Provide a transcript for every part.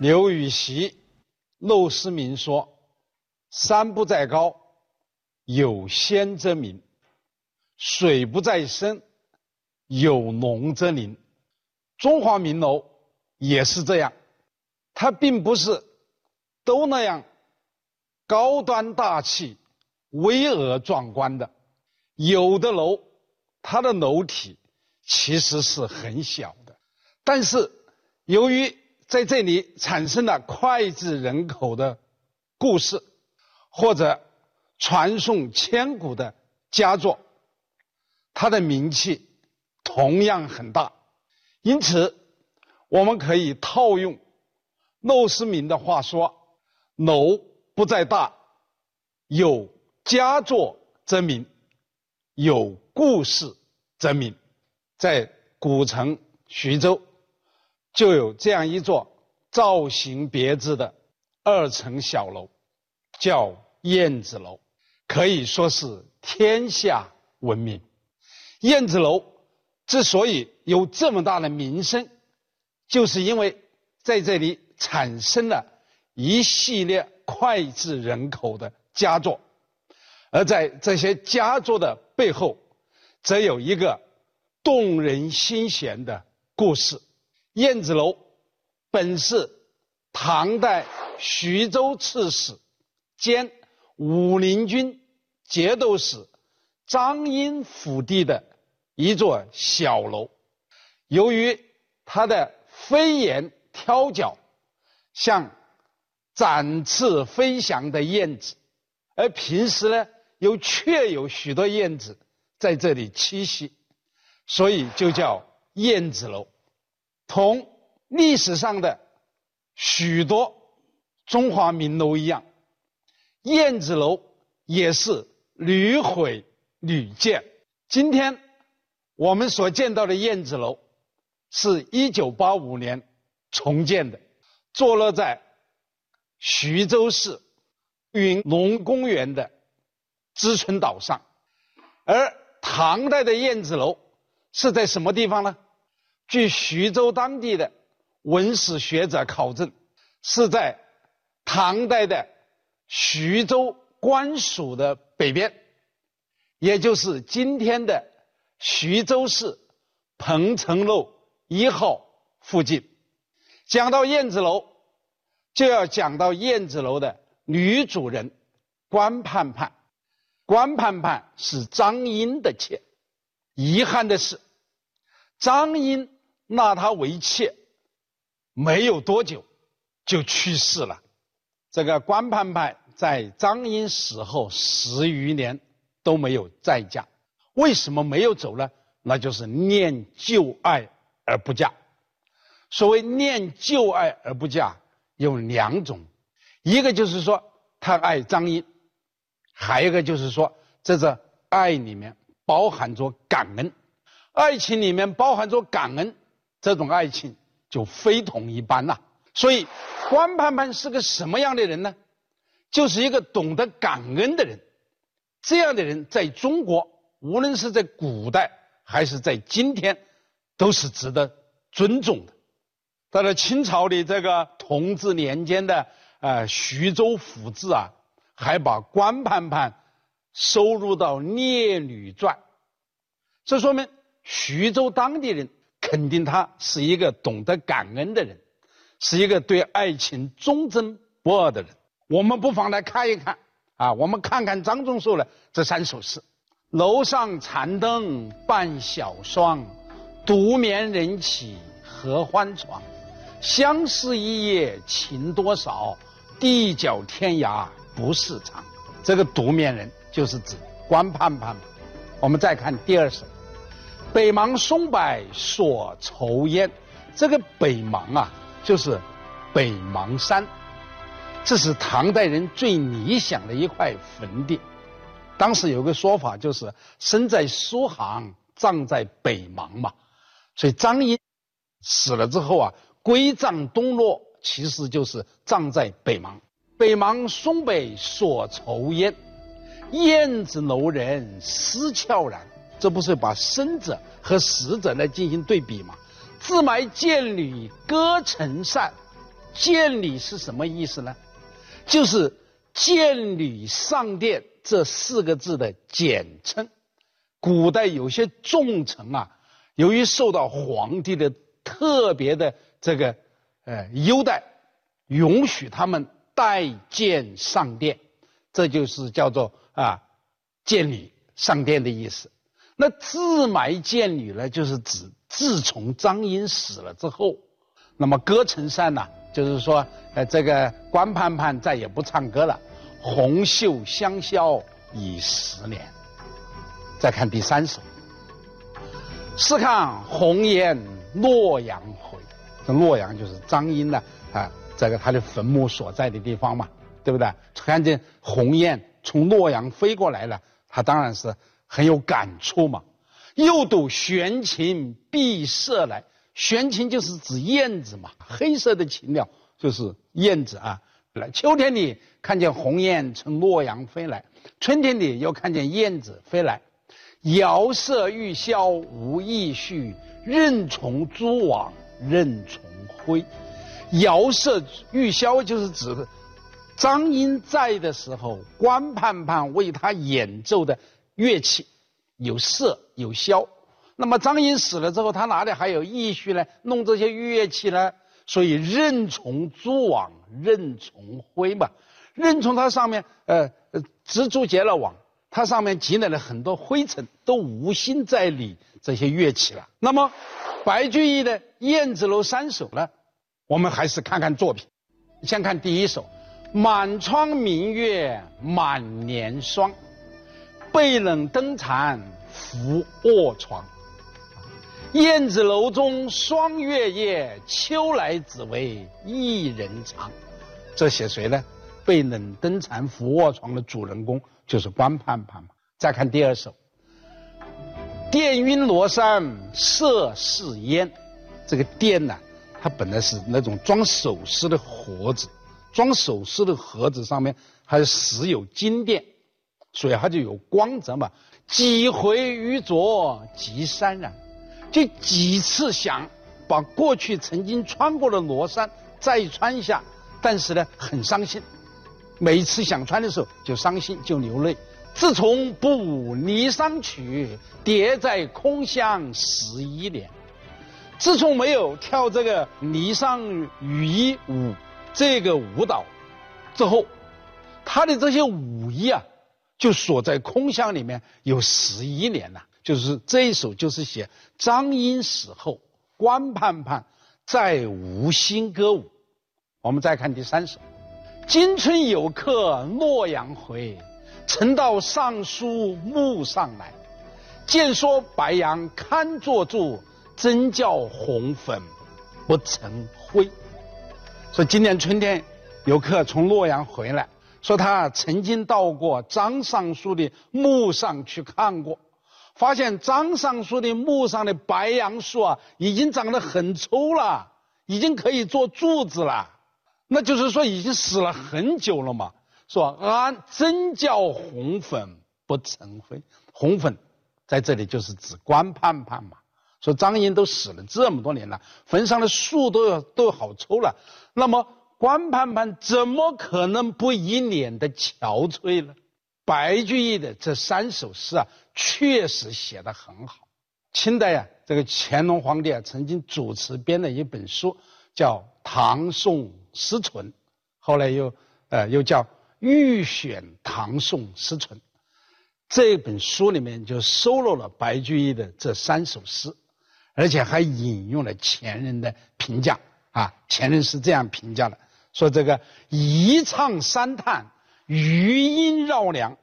刘禹锡、陋室铭说：“山不在高，有仙则名；水不在深，有龙则灵。”中华名楼也是这样，它并不是都那样高端大气、巍峨壮观的，有的楼它的楼体其实是很小的，但是由于在这里产生了脍炙人口的故事，或者传颂千古的佳作，它的名气同样很大。因此，我们可以套用陋室铭的话说：“楼不在大，有佳作则名，有故事则名。”在古城徐州。就有这样一座造型别致的二层小楼，叫燕子楼，可以说是天下闻名。燕子楼之所以有这么大的名声，就是因为在这里产生了一系列脍炙人口的佳作，而在这些佳作的背后，则有一个动人心弦的故事。燕子楼本是唐代徐州刺史兼武陵军节度使张英府邸的一座小楼，由于它的飞檐挑角像展翅飞翔的燕子，而平时呢又确有许多燕子在这里栖息，所以就叫燕子楼。同历史上的许多中华名楼一样，燕子楼也是屡毁屡建。今天我们所见到的燕子楼，是一九八五年重建的，坐落在徐州市云龙公园的知春岛上。而唐代的燕子楼是在什么地方呢？据徐州当地的文史学者考证，是在唐代的徐州官署的北边，也就是今天的徐州市彭城路一号附近。讲到燕子楼，就要讲到燕子楼的女主人关盼盼。关盼盼是张英的妾，遗憾的是，张英。纳她为妾，没有多久就去世了。这个关盼盼在张英死后十余年都没有再嫁。为什么没有走呢？那就是念旧爱而不嫁。所谓念旧爱而不嫁有两种，一个就是说他爱张英，还有一个就是说在这爱里面包含着感恩，爱情里面包含着感恩。这种爱情就非同一般呐。所以，关盼盼是个什么样的人呢？就是一个懂得感恩的人。这样的人在中国，无论是在古代还是在今天，都是值得尊重的。到了清朝的这个同治年间的呃徐州府志啊，还把关盼盼收入到《列女传》，这说明徐州当地人。肯定他是一个懂得感恩的人，是一个对爱情忠贞不二的人。我们不妨来看一看啊，我们看看张仲硕的这三首诗：楼上残灯半晓霜，独眠人起合欢床。相思一夜情多少，地角天涯不是长。这个独眠人就是指关盼盼。我们再看第二首。北邙松柏锁愁烟，这个北邙啊，就是北邙山，这是唐代人最理想的一块坟地。当时有个说法，就是生在苏杭，葬在北邙嘛。所以张英死了之后啊，归葬东洛，其实就是葬在北邙。北邙松柏锁愁烟，燕子楼人思悄然。这不是把生者和死者来进行对比吗？自埋剑履歌尘扇，建礼是什么意思呢？就是建礼上殿这四个字的简称。古代有些重臣啊，由于受到皇帝的特别的这个呃优待，允许他们代见上殿，这就是叫做啊见礼上殿的意思。那自埋见礼呢，就是指自从张英死了之后，那么歌成散呐，就是说呃这个关盼盼再也不唱歌了，红袖香消已十年。再看第三首，试看红颜洛阳回。这洛阳就是张英呢啊，这个他的坟墓所在的地方嘛，对不对？看见鸿雁从洛阳飞过来了，他当然是很有感触嘛。又睹玄禽碧色来，玄禽就是指燕子嘛，黑色的禽鸟就是燕子啊。来，秋天里看见鸿雁从洛阳飞来，春天里又看见燕子飞来。遥射玉箫无意绪，任从蛛网任从灰。遥射玉箫就是指张英在的时候，关盼盼为他演奏的乐器有瑟有箫。那么张英死了之后，他哪里还有意绪呢？弄这些乐器呢？所以任从蛛网任从灰嘛。任从它上面呃蜘蛛结了网。它上面积累了很多灰尘，都无心再理这些乐器了。那么，白居易的《燕子楼三首》呢？我们还是看看作品。先看第一首：满窗明月满帘霜，被冷灯残扶卧床。燕子楼中霜月夜，秋来只为一人长。这写谁呢？被冷灯残扶卧床的主人公。就是关盼盼嘛。再看第二首，电晕罗衫色似烟。这个电呢，它本来是那种装首饰的盒子，装首饰的盒子上面还时有金锭，所以它就有光泽嘛。几回欲着即潸然，就几次想把过去曾经穿过的罗衫再穿下，但是呢，很伤心。每次想穿的时候就伤心就流泪。自从不舞霓裳曲，蝶在空巷十一年。自从没有跳这个霓裳羽衣舞这个舞蹈之后，他的这些舞衣啊，就锁在空巷里面有十一年了。就是这一首，就是写张英死后，关盼盼再无心歌舞。我们再看第三首。今春有客洛阳回，曾到尚书墓上来。见说白杨堪作柱，真叫红粉不成灰。说今年春天有客从洛阳回来，说他曾经到过张尚书的墓上去看过，发现张尚书的墓上的白杨树啊，已经长得很粗了，已经可以做柱子了。那就是说已经死了很久了嘛，说安真叫红粉不成灰，红粉在这里就是指关盼盼嘛。说张英都死了这么多年了，坟上的树都要都好抽了，那么关盼盼怎么可能不一脸的憔悴呢？白居易的这三首诗啊，确实写得很好。清代呀，这个乾隆皇帝啊，曾经主持编了一本书，叫《唐宋》。诗存，后来又呃又叫《预选唐宋诗存》，这本书里面就收录了白居易的这三首诗，而且还引用了前人的评价啊，前人是这样评价的：说这个一唱三叹，余音绕梁，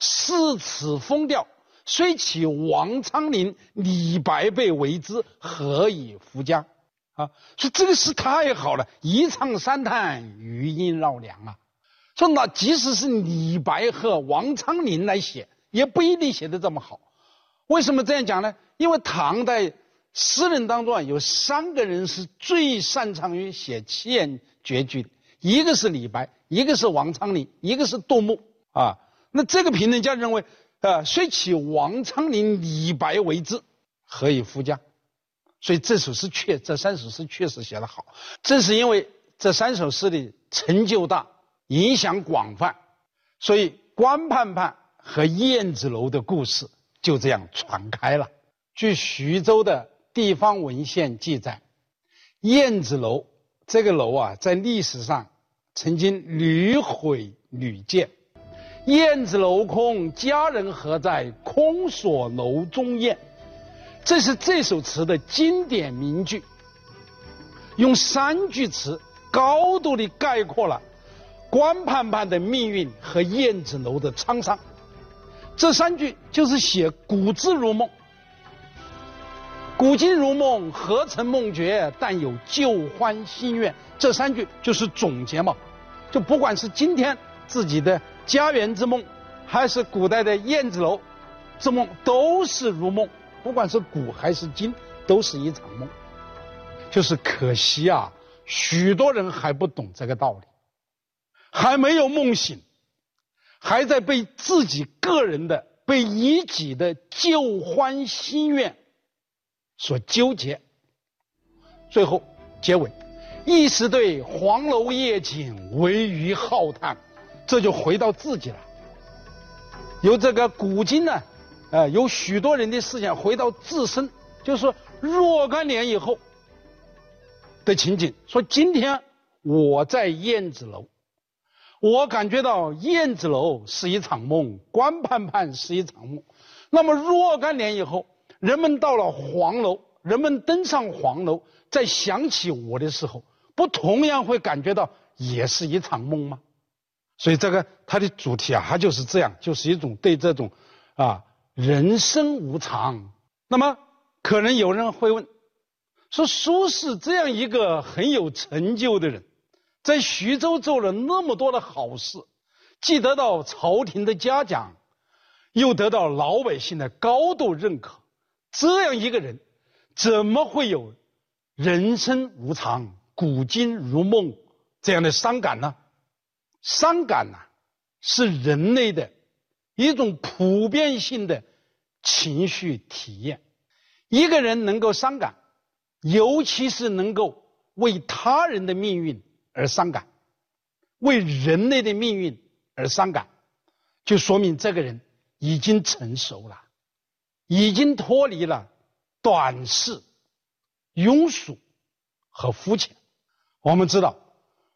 四此风调，虽起王昌龄、李白被为之，何以复加？啊，说这个诗太好了，一唱三叹，余音绕梁啊。说那即使是李白和王昌龄来写，也不一定写的这么好。为什么这样讲呢？因为唐代诗人当中啊，有三个人是最擅长于写七言绝句，一个是李白，一个是王昌龄，一个是杜牧啊。那这个评论家认为，呃，虽起王昌龄、李白为之，何以复加？所以这首诗确，这三首诗确实写得好。正是因为这三首诗的成就大，影响广泛，所以关盼盼和燕子楼的故事就这样传开了。据徐州的地方文献记载，燕子楼这个楼啊，在历史上曾经屡毁屡建。燕子楼空，佳人何在？空锁楼中燕。这是这首词的经典名句，用三句词高度的概括了关盼盼的命运和燕子楼的沧桑。这三句就是写古字如梦，古今如梦，何曾梦觉？但有旧欢新怨。这三句就是总结嘛，就不管是今天自己的。家园之梦，还是古代的燕子楼之梦，都是如梦。不管是古还是今，都是一场梦。就是可惜啊，许多人还不懂这个道理，还没有梦醒，还在被自己个人的、被一己的旧欢心怨所纠结。最后结尾，一时对黄楼夜景惟余浩叹。这就回到自己了，由这个古今呢，呃，有许多人的思想回到自身，就是若干年以后的情景。说今天我在燕子楼，我感觉到燕子楼是一场梦，关盼盼是一场梦。那么若干年以后，人们到了黄楼，人们登上黄楼，在想起我的时候，不同样会感觉到也是一场梦吗？所以这个它的主题啊，它就是这样，就是一种对这种啊人生无常。那么可能有人会问，说苏轼这样一个很有成就的人，在徐州做了那么多的好事，既得到朝廷的嘉奖，又得到老百姓的高度认可，这样一个人，怎么会有人生无常、古今如梦这样的伤感呢？伤感呐，是人类的一种普遍性的情绪体验。一个人能够伤感，尤其是能够为他人的命运而伤感，为人类的命运而伤感，就说明这个人已经成熟了，已经脱离了短视、庸俗和肤浅。我们知道。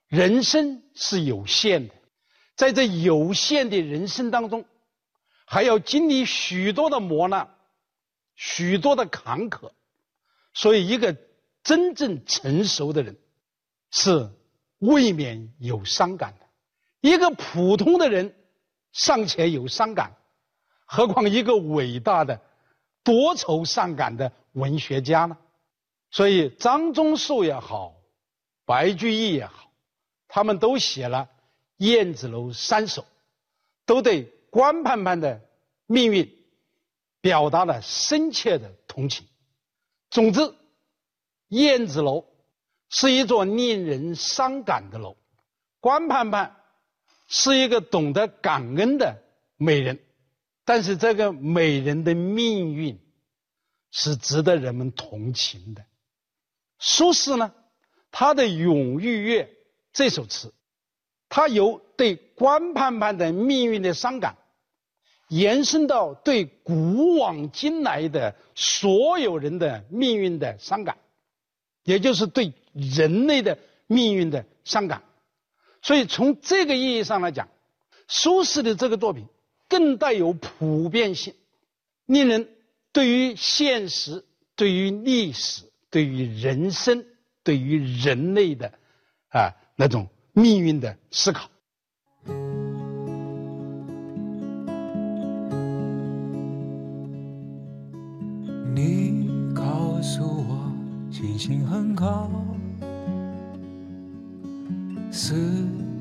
人生是有限的，在这有限的人生当中，还要经历许多的磨难，许多的坎坷，所以一个真正成熟的人，是未免有伤感的。一个普通的人尚且有伤感，何况一个伟大的、多愁善感的文学家呢？所以张宗寿也好，白居易也好。他们都写了《燕子楼》三首，都对关盼盼的命运表达了深切的同情。总之，《燕子楼》是一座令人伤感的楼，关盼盼是一个懂得感恩的美人，但是这个美人的命运是值得人们同情的。苏轼呢，他的《咏玉乐》。这首词，它由对关盼盼的命运的伤感，延伸到对古往今来的所有人的命运的伤感，也就是对人类的命运的伤感。所以从这个意义上来讲，苏轼的这个作品更带有普遍性，令人对于现实、对于历史、对于人生、对于人类的啊。那种命运的思考。你告诉我，星星很高，似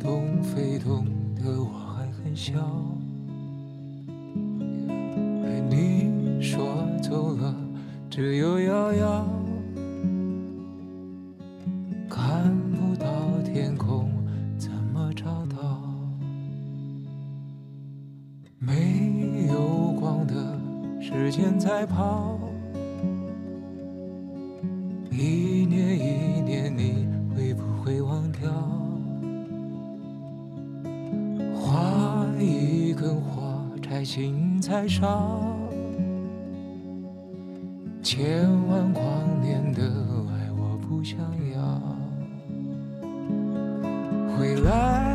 懂非懂的我还很小。只有遥遥看不到天空，怎么找到？没有光的时间在跑，一年一年，你会不会忘掉？花一根火柴，心在烧。千万光年的爱我不想要。回来，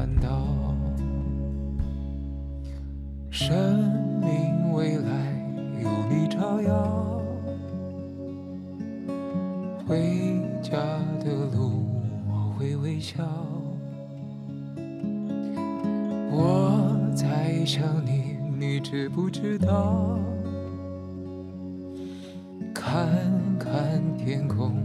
看到，生命未来有你照耀，回家的路我会微笑。我在想你，你知不知道？看看天空。